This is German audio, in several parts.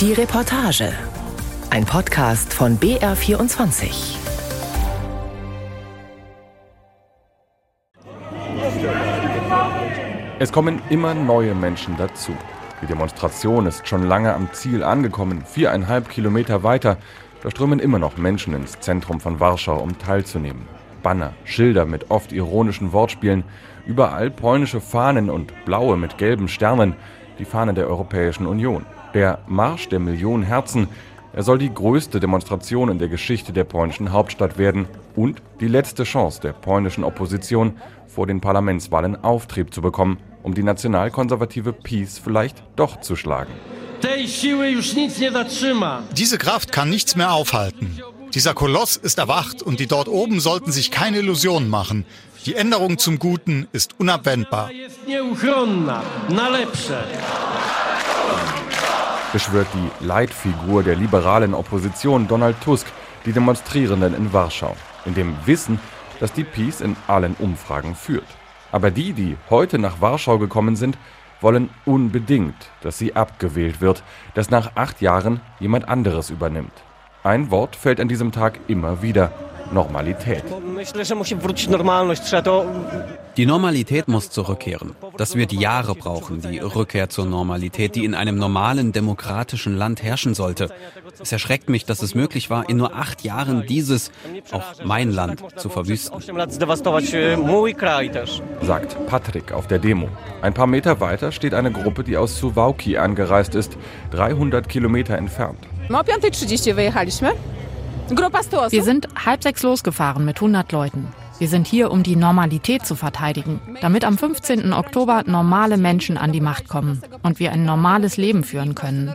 Die Reportage. Ein Podcast von BR24. Es kommen immer neue Menschen dazu. Die Demonstration ist schon lange am Ziel angekommen, viereinhalb Kilometer weiter. Da strömen immer noch Menschen ins Zentrum von Warschau, um teilzunehmen. Banner, Schilder mit oft ironischen Wortspielen, überall polnische Fahnen und blaue mit gelben Sternen, die Fahne der Europäischen Union. Der Marsch der Millionen Herzen, er soll die größte Demonstration in der Geschichte der polnischen Hauptstadt werden und die letzte Chance der polnischen Opposition, vor den Parlamentswahlen Auftrieb zu bekommen, um die nationalkonservative PiS vielleicht doch zu schlagen. Diese Kraft kann nichts mehr aufhalten. Dieser Koloss ist erwacht und die dort oben sollten sich keine Illusionen machen. Die Änderung zum Guten ist unabwendbar beschwört die Leitfigur der liberalen Opposition Donald Tusk die Demonstrierenden in Warschau, in dem Wissen, dass die Peace in allen Umfragen führt. Aber die, die heute nach Warschau gekommen sind, wollen unbedingt, dass sie abgewählt wird, dass nach acht Jahren jemand anderes übernimmt. Ein Wort fällt an diesem Tag immer wieder, Normalität. Die Normalität muss zurückkehren. Das wird Jahre brauchen, die Rückkehr zur Normalität, die in einem normalen, demokratischen Land herrschen sollte. Es erschreckt mich, dass es möglich war, in nur acht Jahren dieses, auch mein Land, zu verwüsten. Sagt Patrick auf der Demo. Ein paar Meter weiter steht eine Gruppe, die aus Suwałki angereist ist, 300 Kilometer entfernt. Wir sind halb sechs losgefahren mit 100 Leuten. Wir sind hier, um die Normalität zu verteidigen, damit am 15. Oktober normale Menschen an die Macht kommen und wir ein normales Leben führen können.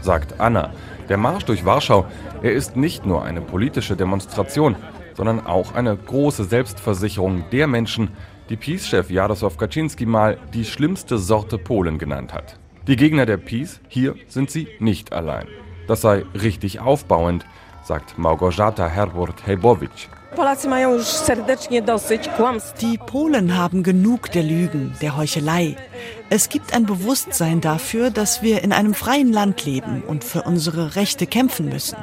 Sagt Anna. Der Marsch durch Warschau, er ist nicht nur eine politische Demonstration, sondern auch eine große Selbstversicherung der Menschen, die Peace-Chef Jarosław Kaczynski mal die schlimmste Sorte Polen genannt hat. Die Gegner der Peace, hier sind sie nicht allein. Das sei richtig aufbauend, sagt Małgorzata Herburt-Hebowicz. Die Polen haben genug der Lügen, der Heuchelei. Es gibt ein Bewusstsein dafür, dass wir in einem freien Land leben und für unsere Rechte kämpfen müssen.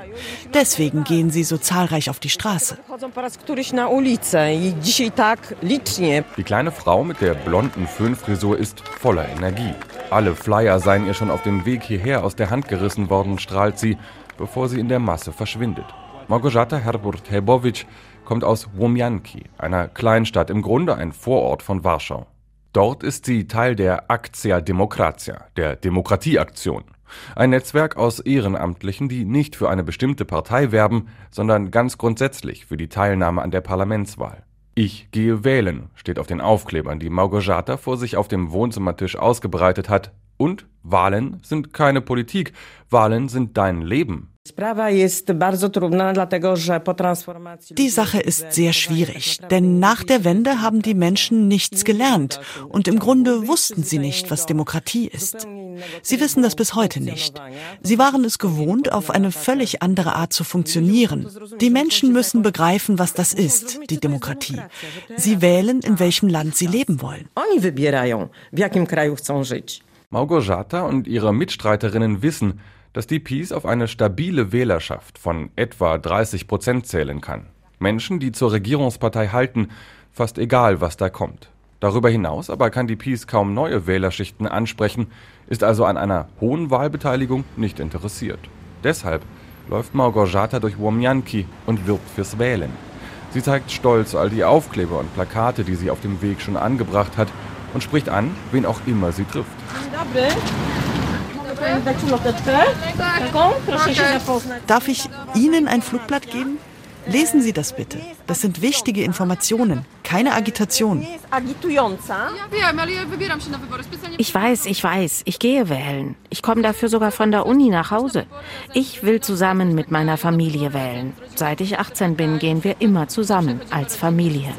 Deswegen gehen sie so zahlreich auf die Straße. Die kleine Frau mit der blonden Föhnfrisur ist voller Energie. Alle Flyer seien ihr schon auf dem Weg hierher aus der Hand gerissen worden, strahlt sie, bevor sie in der Masse verschwindet. Małgorzata Herburt-Hebowicz kommt aus Łomianki, einer Kleinstadt, im Grunde ein Vorort von Warschau. Dort ist sie Teil der Akcja Demokracja, der Demokratieaktion. Ein Netzwerk aus Ehrenamtlichen, die nicht für eine bestimmte Partei werben, sondern ganz grundsätzlich für die Teilnahme an der Parlamentswahl. Ich gehe wählen, steht auf den Aufklebern, die Małgorzata vor sich auf dem Wohnzimmertisch ausgebreitet hat. Und Wahlen sind keine Politik, Wahlen sind dein Leben. Die Sache ist sehr schwierig, denn nach der Wende haben die Menschen nichts gelernt und im Grunde wussten sie nicht, was Demokratie ist. Sie wissen das bis heute nicht. Sie waren es gewohnt, auf eine völlig andere Art zu funktionieren. Die Menschen müssen begreifen, was das ist, die Demokratie. Sie wählen, in welchem Land sie leben wollen. Małgorzata und ihre Mitstreiterinnen wissen, dass die Peace auf eine stabile Wählerschaft von etwa 30 Prozent zählen kann. Menschen, die zur Regierungspartei halten, fast egal, was da kommt. Darüber hinaus aber kann die Peace kaum neue Wählerschichten ansprechen, ist also an einer hohen Wahlbeteiligung nicht interessiert. Deshalb läuft Małgorzata durch Womianki und wirbt fürs Wählen. Sie zeigt stolz all die Aufkleber und Plakate, die sie auf dem Weg schon angebracht hat und spricht an, wen auch immer sie trifft. Darf ich Ihnen ein Flugblatt geben? Lesen Sie das bitte. Das sind wichtige Informationen, keine Agitation. Ich weiß, ich weiß, ich gehe wählen. Ich komme dafür sogar von der Uni nach Hause. Ich will zusammen mit meiner Familie wählen. Seit ich 18 bin, gehen wir immer zusammen als Familie.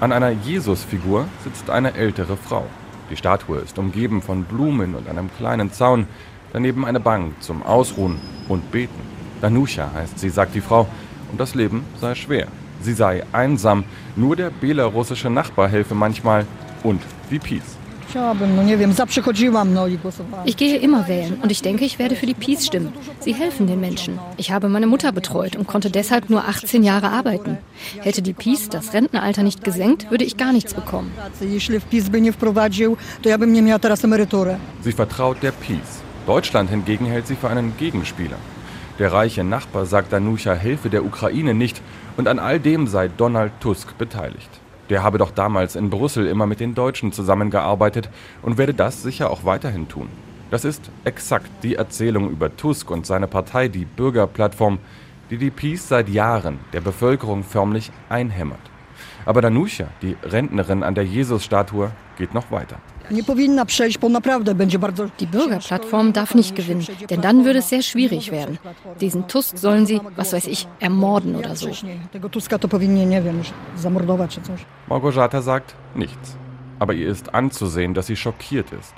An einer Jesusfigur sitzt eine ältere Frau. Die Statue ist umgeben von Blumen und einem kleinen Zaun, daneben eine Bank zum Ausruhen und Beten. Danuscha heißt sie, sagt die Frau, und das Leben sei schwer. Sie sei einsam, nur der belarussische Nachbar helfe manchmal und die Peace. Ich gehe immer wählen und ich denke, ich werde für die Peace stimmen. Sie helfen den Menschen. Ich habe meine Mutter betreut und konnte deshalb nur 18 Jahre arbeiten. Hätte die Peace das Rentenalter nicht gesenkt, würde ich gar nichts bekommen. Sie vertraut der Peace. Deutschland hingegen hält sie für einen Gegenspieler. Der reiche Nachbar sagt Danucha helfe der Ukraine nicht und an all dem sei Donald Tusk beteiligt. Der habe doch damals in Brüssel immer mit den Deutschen zusammengearbeitet und werde das sicher auch weiterhin tun. Das ist exakt die Erzählung über Tusk und seine Partei, die Bürgerplattform, die die Peace seit Jahren der Bevölkerung förmlich einhämmert. Aber Danucha, die Rentnerin an der Jesusstatue, geht noch weiter. Die Bürgerplattform darf nicht gewinnen, denn dann würde es sehr schwierig werden. Diesen Tusk sollen sie, was weiß ich, ermorden oder so. Małgorzata sagt nichts. Aber ihr ist anzusehen, dass sie schockiert ist.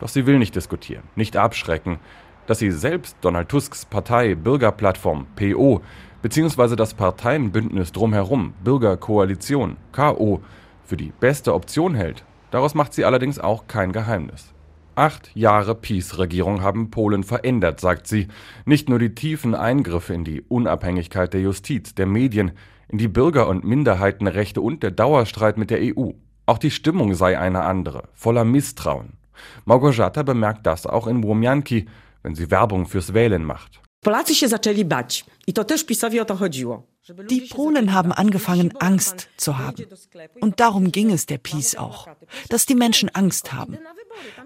Doch sie will nicht diskutieren, nicht abschrecken, dass sie selbst Donald Tusks Partei Bürgerplattform PO beziehungsweise das Parteienbündnis drumherum Bürgerkoalition KO für die beste Option hält, Daraus macht sie allerdings auch kein Geheimnis. Acht Jahre Peace-Regierung haben Polen verändert, sagt sie. Nicht nur die tiefen Eingriffe in die Unabhängigkeit der Justiz, der Medien, in die Bürger- und Minderheitenrechte und der Dauerstreit mit der EU. Auch die Stimmung sei eine andere, voller Misstrauen. Małgorzata bemerkt das auch in Łomianki, wenn sie Werbung fürs Wählen macht. Polacy się zaczęli bać. I to też PiSowi o to chodziło. Die Polen haben angefangen, Angst zu haben. Und darum ging es der Peace auch, dass die Menschen Angst haben.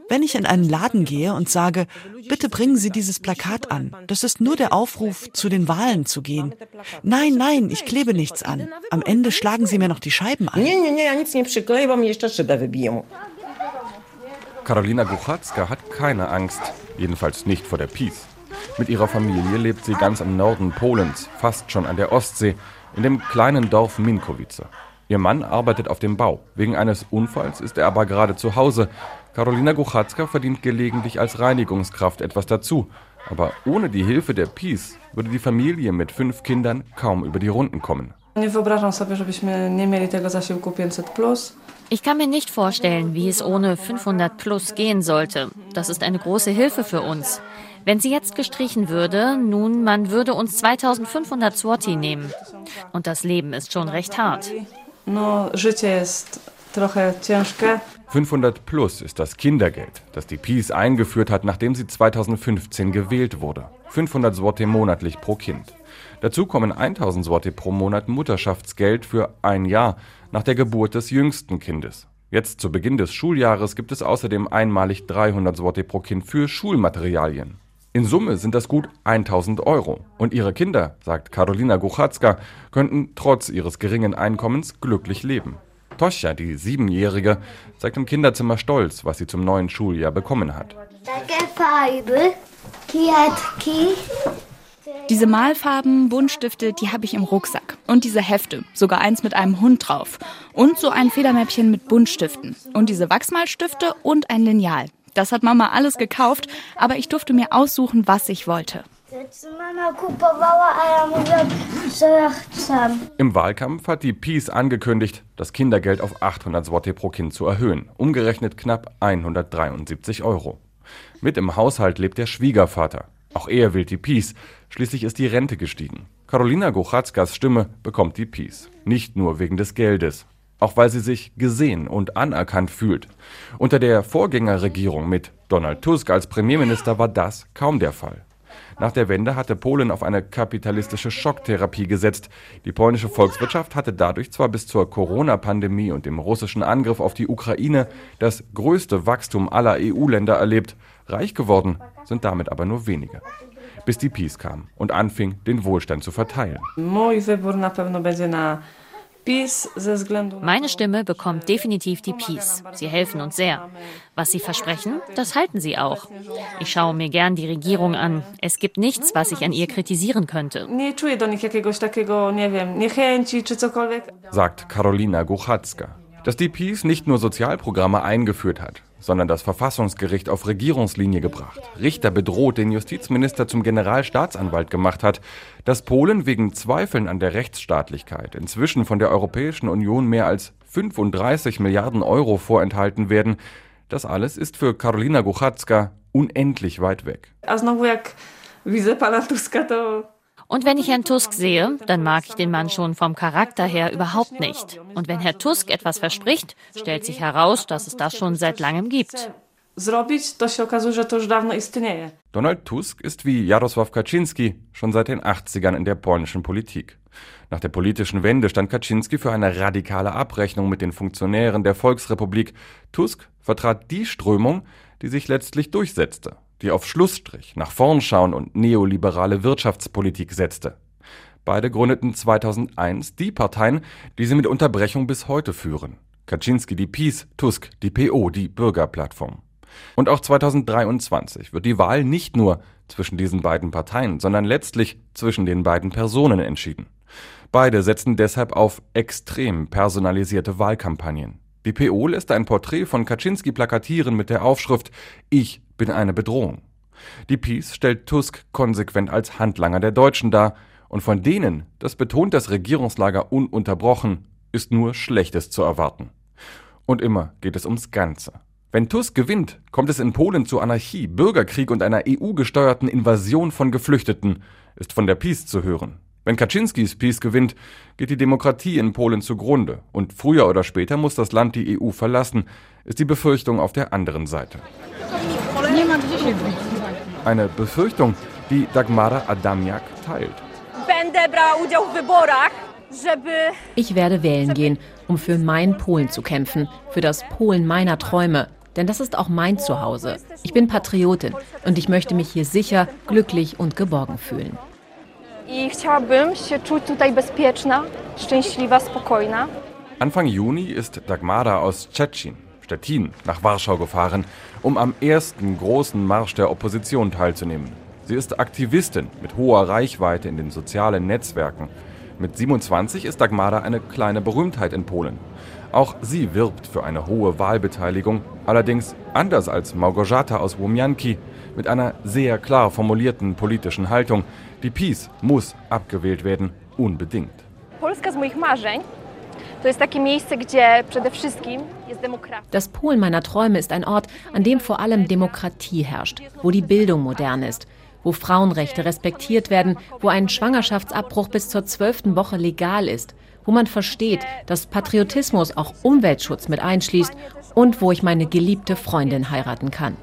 Wenn ich in einen Laden gehe und sage, bitte bringen Sie dieses Plakat an, das ist nur der Aufruf, zu den Wahlen zu gehen. Nein, nein, ich klebe nichts an. Am Ende schlagen Sie mir noch die Scheiben an. Karolina Guchacka hat keine Angst, jedenfalls nicht vor der Peace. Mit ihrer Familie lebt sie ganz im Norden Polens, fast schon an der Ostsee, in dem kleinen Dorf Minkowice. Ihr Mann arbeitet auf dem Bau. Wegen eines Unfalls ist er aber gerade zu Hause. Karolina Guchacka verdient gelegentlich als Reinigungskraft etwas dazu. Aber ohne die Hilfe der Peace würde die Familie mit fünf Kindern kaum über die Runden kommen. Ich kann mir nicht vorstellen, wie es ohne 500 plus gehen sollte. Das ist eine große Hilfe für uns. Wenn sie jetzt gestrichen würde, nun, man würde uns 2500 Swati nehmen. Und das Leben ist schon recht hart. 500 plus ist das Kindergeld, das die Peace eingeführt hat, nachdem sie 2015 gewählt wurde. 500 Swati monatlich pro Kind. Dazu kommen 1000 Swati pro Monat Mutterschaftsgeld für ein Jahr nach der Geburt des jüngsten Kindes. Jetzt zu Beginn des Schuljahres gibt es außerdem einmalig 300 Swati pro Kind für Schulmaterialien. In Summe sind das gut 1000 Euro. Und ihre Kinder, sagt Karolina Guchacka, könnten trotz ihres geringen Einkommens glücklich leben. Toscha, die Siebenjährige, zeigt im Kinderzimmer stolz, was sie zum neuen Schuljahr bekommen hat. Diese Malfarben, Buntstifte, die habe ich im Rucksack. Und diese Hefte, sogar eins mit einem Hund drauf. Und so ein Federmäppchen mit Buntstiften. Und diese Wachsmalstifte und ein Lineal. Das hat Mama alles gekauft, aber ich durfte mir aussuchen, was ich wollte. Im Wahlkampf hat die Peace angekündigt, das Kindergeld auf 800 Zloty pro Kind zu erhöhen, umgerechnet knapp 173 Euro. Mit im Haushalt lebt der Schwiegervater. Auch er will die Peace, schließlich ist die Rente gestiegen. Karolina Gochatzkas Stimme bekommt die Peace, nicht nur wegen des Geldes, auch weil sie sich gesehen und anerkannt fühlt. Unter der Vorgängerregierung mit Donald Tusk als Premierminister war das kaum der Fall. Nach der Wende hatte Polen auf eine kapitalistische Schocktherapie gesetzt. Die polnische Volkswirtschaft hatte dadurch zwar bis zur Corona-Pandemie und dem russischen Angriff auf die Ukraine das größte Wachstum aller EU-Länder erlebt. Reich geworden sind damit aber nur wenige. Bis die Peace kam und anfing, den Wohlstand zu verteilen. Meine Stimme bekommt definitiv die Peace. Sie helfen uns sehr. Was sie versprechen, das halten sie auch. Ich schaue mir gern die Regierung an. Es gibt nichts, was ich an ihr kritisieren könnte. Sagt Karolina Guchacka. Dass die Peace nicht nur Sozialprogramme eingeführt hat, sondern das Verfassungsgericht auf Regierungslinie gebracht, Richter bedroht, den Justizminister zum Generalstaatsanwalt gemacht hat, dass Polen wegen Zweifeln an der Rechtsstaatlichkeit inzwischen von der Europäischen Union mehr als 35 Milliarden Euro vorenthalten werden, Das alles ist für Karolina Guchacka unendlich weit weg. Und wenn ich Herrn Tusk sehe, dann mag ich den Mann schon vom Charakter her überhaupt nicht. Und wenn Herr Tusk etwas verspricht, stellt sich heraus, dass es das schon seit langem gibt. Donald Tusk ist wie Jarosław Kaczynski schon seit den 80ern in der polnischen Politik. Nach der politischen Wende stand Kaczynski für eine radikale Abrechnung mit den Funktionären der Volksrepublik. Tusk vertrat die Strömung, die sich letztlich durchsetzte die auf Schlussstrich, nach vorn schauen und neoliberale Wirtschaftspolitik setzte. Beide gründeten 2001 die Parteien, die sie mit Unterbrechung bis heute führen. Kaczynski die PiS, Tusk die PO, die Bürgerplattform. Und auch 2023 wird die Wahl nicht nur zwischen diesen beiden Parteien, sondern letztlich zwischen den beiden Personen entschieden. Beide setzen deshalb auf extrem personalisierte Wahlkampagnen. Die PO lässt ein Porträt von Kaczynski plakatieren mit der Aufschrift Ich bin eine Bedrohung. Die Peace stellt Tusk konsequent als Handlanger der Deutschen dar, und von denen, das betont das Regierungslager ununterbrochen, ist nur Schlechtes zu erwarten. Und immer geht es ums Ganze. Wenn Tusk gewinnt, kommt es in Polen zu Anarchie, Bürgerkrieg und einer EU-gesteuerten Invasion von Geflüchteten, ist von der Peace zu hören. Wenn Kaczynskis Peace gewinnt, geht die Demokratie in Polen zugrunde und früher oder später muss das Land die EU verlassen, ist die Befürchtung auf der anderen Seite. Eine Befürchtung, die Dagmara Adamiak teilt. Ich werde wählen gehen, um für mein Polen zu kämpfen, für das Polen meiner Träume. Denn das ist auch mein Zuhause. Ich bin Patriotin und ich möchte mich hier sicher, glücklich und geborgen fühlen. Anfang Juni ist Dagmara aus Tschetschen Stettin nach Warschau gefahren, um am ersten großen Marsch der Opposition teilzunehmen. Sie ist Aktivistin mit hoher Reichweite in den sozialen Netzwerken. Mit 27 ist Dagmara eine kleine Berühmtheit in Polen. Auch sie wirbt für eine hohe Wahlbeteiligung, allerdings anders als Małgorzata aus Womianki, mit einer sehr klar formulierten politischen Haltung. Die PiS muss abgewählt werden, unbedingt. Polska z moich marzeń das Polen meiner Träume ist ein Ort, an dem vor allem Demokratie herrscht, wo die Bildung modern ist, wo Frauenrechte respektiert werden, wo ein Schwangerschaftsabbruch bis zur zwölften Woche legal ist, wo man versteht, dass Patriotismus auch Umweltschutz mit einschließt und wo ich meine geliebte Freundin heiraten kann.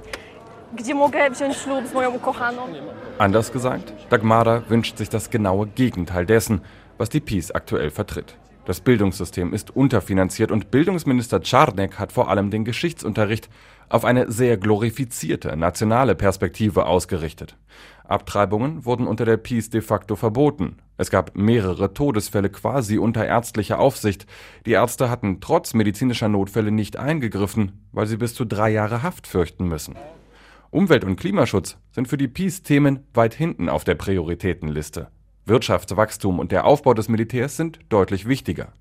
Anders gesagt, Dagmara wünscht sich das genaue Gegenteil dessen, was die Peace aktuell vertritt. Das Bildungssystem ist unterfinanziert und Bildungsminister Czarnek hat vor allem den Geschichtsunterricht auf eine sehr glorifizierte nationale Perspektive ausgerichtet. Abtreibungen wurden unter der Peace de facto verboten. Es gab mehrere Todesfälle quasi unter ärztlicher Aufsicht. Die Ärzte hatten trotz medizinischer Notfälle nicht eingegriffen, weil sie bis zu drei Jahre Haft fürchten müssen. Umwelt- und Klimaschutz sind für die Peace Themen weit hinten auf der Prioritätenliste. Wirtschaftswachstum und der Aufbau des Militärs sind deutlich wichtiger.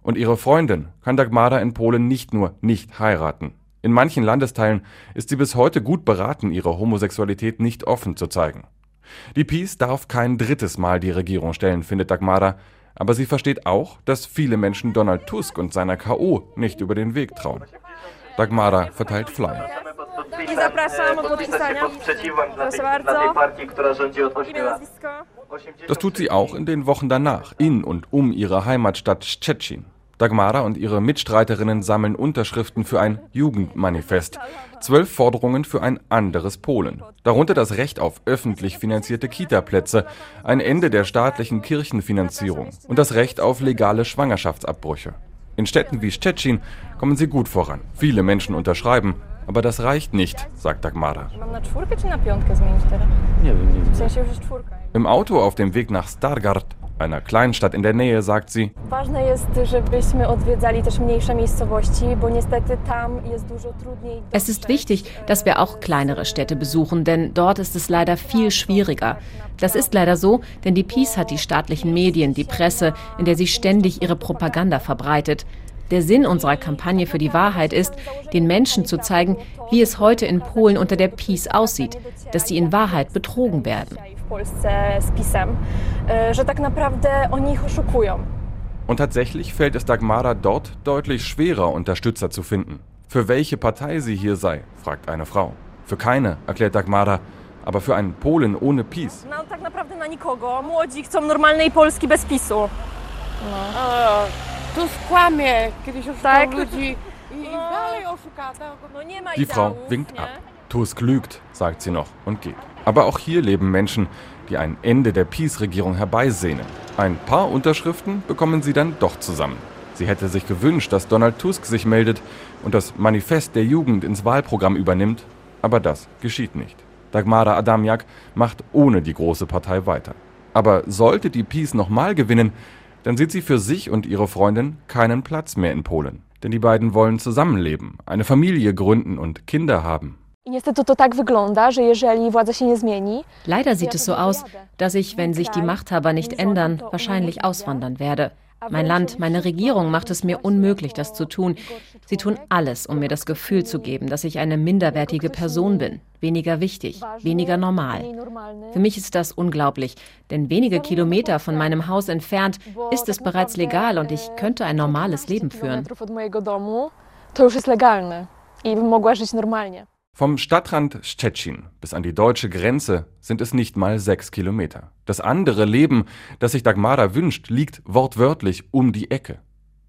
Und ihre Freundin kann Dagmara in Polen nicht nur nicht heiraten. In manchen Landesteilen ist sie bis heute gut beraten, ihre Homosexualität nicht offen zu zeigen. Die PiS darf kein drittes Mal die Regierung stellen, findet Dagmara, aber sie versteht auch, dass viele Menschen Donald Tusk und seiner KO nicht über den Weg trauen. Dagmara verteilt Flyer. Das tut sie auch in den Wochen danach, in und um ihre Heimatstadt Szczecin. Dagmara und ihre Mitstreiterinnen sammeln Unterschriften für ein Jugendmanifest. Zwölf Forderungen für ein anderes Polen. Darunter das Recht auf öffentlich finanzierte Kitaplätze, ein Ende der staatlichen Kirchenfinanzierung und das Recht auf legale Schwangerschaftsabbrüche. In Städten wie Szczecin kommen sie gut voran. Viele Menschen unterschreiben, aber das reicht nicht, sagt Dagmara. Im Auto auf dem Weg nach Stargard, einer Kleinstadt in der Nähe, sagt sie, es ist wichtig, dass wir auch kleinere Städte besuchen, denn dort ist es leider viel schwieriger. Das ist leider so, denn die Peace hat die staatlichen Medien, die Presse, in der sie ständig ihre Propaganda verbreitet. Der Sinn unserer Kampagne für die Wahrheit ist, den Menschen zu zeigen, wie es heute in Polen unter der Peace aussieht, dass sie in Wahrheit betrogen werden. Und tatsächlich fällt es Dagmara dort deutlich schwerer, Unterstützer zu finden. Für welche Partei sie hier sei, fragt eine Frau. Für keine, erklärt Dagmara, aber für einen Polen ohne PiS. Die Frau winkt ab. Tusk lügt, sagt sie noch und geht. Aber auch hier leben Menschen, die ein Ende der PiS-Regierung herbeisehnen. Ein paar Unterschriften bekommen sie dann doch zusammen. Sie hätte sich gewünscht, dass Donald Tusk sich meldet und das Manifest der Jugend ins Wahlprogramm übernimmt, aber das geschieht nicht. Dagmara Adamiak macht ohne die große Partei weiter. Aber sollte die PiS nochmal gewinnen, dann sieht sie für sich und ihre Freundin keinen Platz mehr in Polen. Denn die beiden wollen zusammenleben, eine Familie gründen und Kinder haben. Leider sieht es so aus, dass ich, wenn sich die Machthaber nicht ändern, wahrscheinlich auswandern werde. Mein Land, meine Regierung macht es mir unmöglich, das zu tun. Sie tun alles, um mir das Gefühl zu geben, dass ich eine minderwertige Person bin, weniger wichtig, weniger normal. Für mich ist das unglaublich, denn wenige Kilometer von meinem Haus entfernt ist es bereits legal und ich könnte ein normales Leben führen. Vom Stadtrand Szczecin bis an die deutsche Grenze sind es nicht mal sechs Kilometer. Das andere Leben, das sich Dagmara wünscht, liegt wortwörtlich um die Ecke.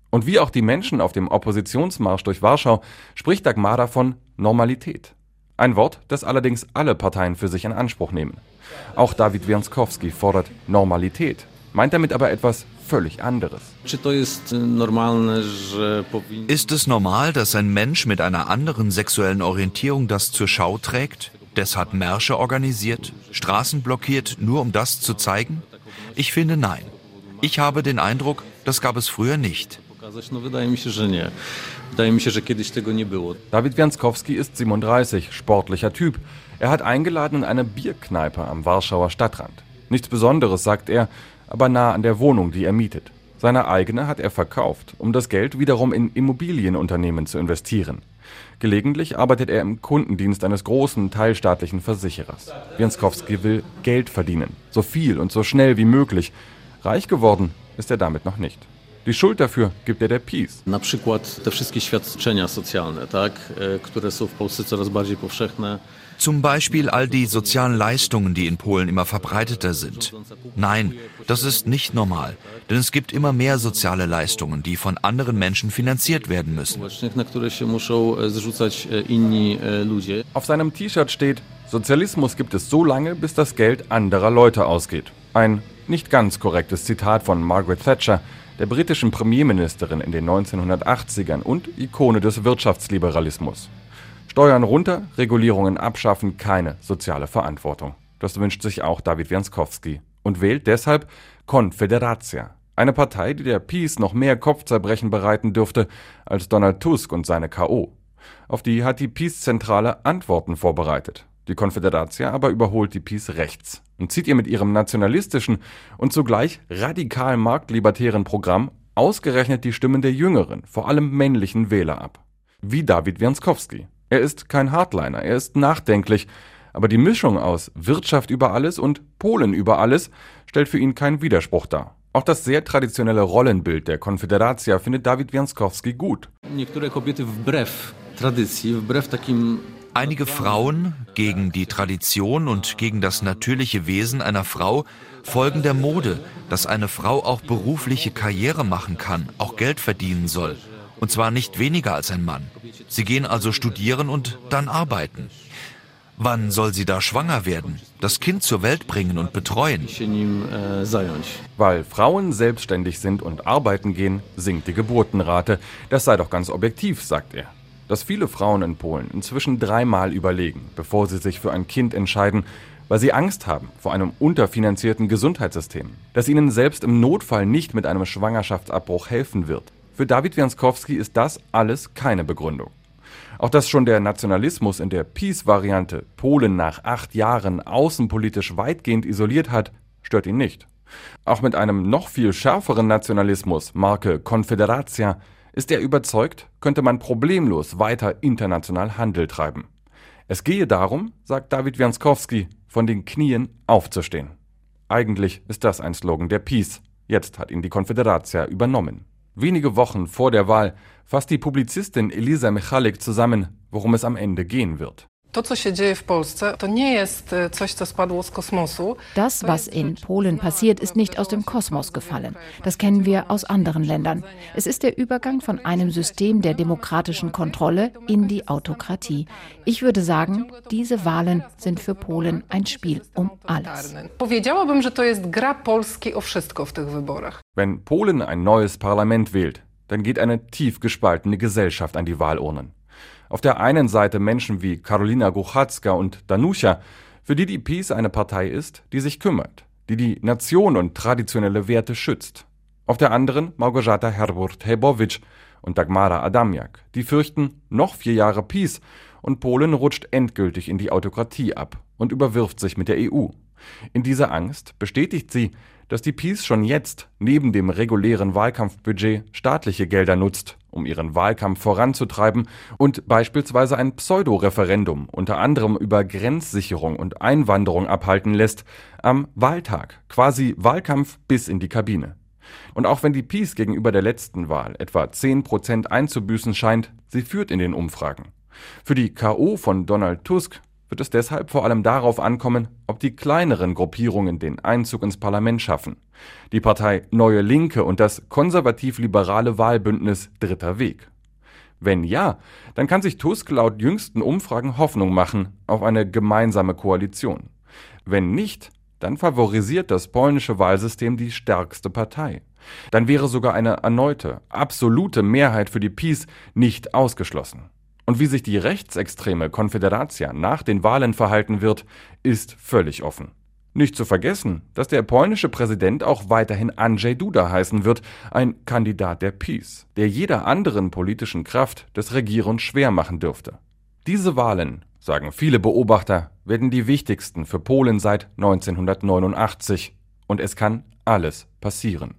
Und wie auch die Menschen auf dem Oppositionsmarsch durch Warschau spricht Dagmara von Normalität. Ein Wort, das allerdings alle Parteien für sich in Anspruch nehmen. Auch David Wierskowski fordert Normalität, meint damit aber etwas völlig anderes. Ist es normal, dass ein Mensch mit einer anderen sexuellen Orientierung das zur Schau trägt? Deshalb Märsche organisiert, Straßen blockiert, nur um das zu zeigen? Ich finde nein. Ich habe den Eindruck, das gab es früher nicht. David Wianskowski ist 37, sportlicher Typ. Er hat eingeladen in eine Bierkneipe am Warschauer Stadtrand. Nichts Besonderes, sagt er, aber nah an der Wohnung, die er mietet. Seine eigene hat er verkauft, um das Geld wiederum in Immobilienunternehmen zu investieren. Gelegentlich arbeitet er im Kundendienst eines großen teilstaatlichen Versicherers. Wienskowski will Geld verdienen, so viel und so schnell wie möglich. Reich geworden ist er damit noch nicht. Die Schuld dafür gibt er der PiS. Na przykład te wszystkie świadczenia socjalne, tak, które są w Polsce coraz. Zum Beispiel all die sozialen Leistungen, die in Polen immer verbreiteter sind. Nein, das ist nicht normal, denn es gibt immer mehr soziale Leistungen, die von anderen Menschen finanziert werden müssen. Auf seinem T-Shirt steht, Sozialismus gibt es so lange, bis das Geld anderer Leute ausgeht. Ein nicht ganz korrektes Zitat von Margaret Thatcher, der britischen Premierministerin in den 1980ern und Ikone des Wirtschaftsliberalismus. Steuern runter, Regulierungen abschaffen, keine soziale Verantwortung. Das wünscht sich auch David Wianskowski und wählt deshalb Konfederatia, eine Partei, die der Peace noch mehr Kopfzerbrechen bereiten dürfte als Donald Tusk und seine K.O. Auf die hat die Peace-Zentrale Antworten vorbereitet. Die Konfederatia aber überholt die Peace rechts und zieht ihr mit ihrem nationalistischen und zugleich radikal marktlibertären Programm ausgerechnet die Stimmen der jüngeren, vor allem männlichen Wähler ab. Wie David Wianskowski. Er ist kein Hardliner, er ist nachdenklich, aber die Mischung aus Wirtschaft über alles und Polen über alles stellt für ihn keinen Widerspruch dar. Auch das sehr traditionelle Rollenbild der Konfederatia findet David Wianskowski gut. Einige Frauen gegen die Tradition und gegen das natürliche Wesen einer Frau folgen der Mode, dass eine Frau auch berufliche Karriere machen kann, auch Geld verdienen soll. Und zwar nicht weniger als ein Mann. Sie gehen also studieren und dann arbeiten. Wann soll sie da schwanger werden, das Kind zur Welt bringen und betreuen? Weil Frauen selbstständig sind und arbeiten gehen, sinkt die Geburtenrate. Das sei doch ganz objektiv, sagt er. Dass viele Frauen in Polen inzwischen dreimal überlegen, bevor sie sich für ein Kind entscheiden, weil sie Angst haben vor einem unterfinanzierten Gesundheitssystem, das ihnen selbst im Notfall nicht mit einem Schwangerschaftsabbruch helfen wird. Für David Wianskowski ist das alles keine Begründung. Auch dass schon der Nationalismus in der Peace-Variante Polen nach acht Jahren außenpolitisch weitgehend isoliert hat, stört ihn nicht. Auch mit einem noch viel schärferen Nationalismus, Marke Confederatia, ist er überzeugt, könnte man problemlos weiter international Handel treiben. Es gehe darum, sagt David Wianskowski, von den Knien aufzustehen. Eigentlich ist das ein Slogan der Peace. Jetzt hat ihn die Confederatia übernommen. Wenige Wochen vor der Wahl fasst die Publizistin Elisa Michalik zusammen, worum es am Ende gehen wird. Das, was in Polen passiert, ist nicht aus dem Kosmos gefallen. Das kennen wir aus anderen Ländern. Es ist der Übergang von einem System der demokratischen Kontrolle in die Autokratie. Ich würde sagen, diese Wahlen sind für Polen ein Spiel um alles. Wenn Polen ein neues Parlament wählt, dann geht eine tief gespaltene Gesellschaft an die Wahlurnen. Auf der einen Seite Menschen wie Karolina Guchacka und Danusia, für die die PiS eine Partei ist, die sich kümmert, die die Nation und traditionelle Werte schützt. Auf der anderen Małgorzata Herburt-Hebowicz und Dagmara Adamiak, die fürchten, noch vier Jahre PiS und Polen rutscht endgültig in die Autokratie ab und überwirft sich mit der EU. In dieser Angst bestätigt sie, dass die PiS schon jetzt neben dem regulären Wahlkampfbudget staatliche Gelder nutzt, um ihren Wahlkampf voranzutreiben und beispielsweise ein Pseudo-Referendum unter anderem über Grenzsicherung und Einwanderung abhalten lässt, am Wahltag, quasi Wahlkampf bis in die Kabine. Und auch wenn die PiS gegenüber der letzten Wahl etwa 10 Prozent einzubüßen scheint, sie führt in den Umfragen. Für die K.O. von Donald Tusk wird es deshalb vor allem darauf ankommen, ob die kleineren Gruppierungen den Einzug ins Parlament schaffen. Die Partei Neue Linke und das konservativ-liberale Wahlbündnis Dritter Weg. Wenn ja, dann kann sich Tusk laut jüngsten Umfragen Hoffnung machen auf eine gemeinsame Koalition. Wenn nicht, dann favorisiert das polnische Wahlsystem die stärkste Partei. Dann wäre sogar eine erneute, absolute Mehrheit für die PiS nicht ausgeschlossen. Und wie sich die rechtsextreme Konfederatia nach den Wahlen verhalten wird, ist völlig offen. Nicht zu vergessen, dass der polnische Präsident auch weiterhin Andrzej Duda heißen wird, ein Kandidat der Peace, der jeder anderen politischen Kraft des Regierens schwer machen dürfte. Diese Wahlen, sagen viele Beobachter, werden die wichtigsten für Polen seit 1989. Und es kann alles passieren.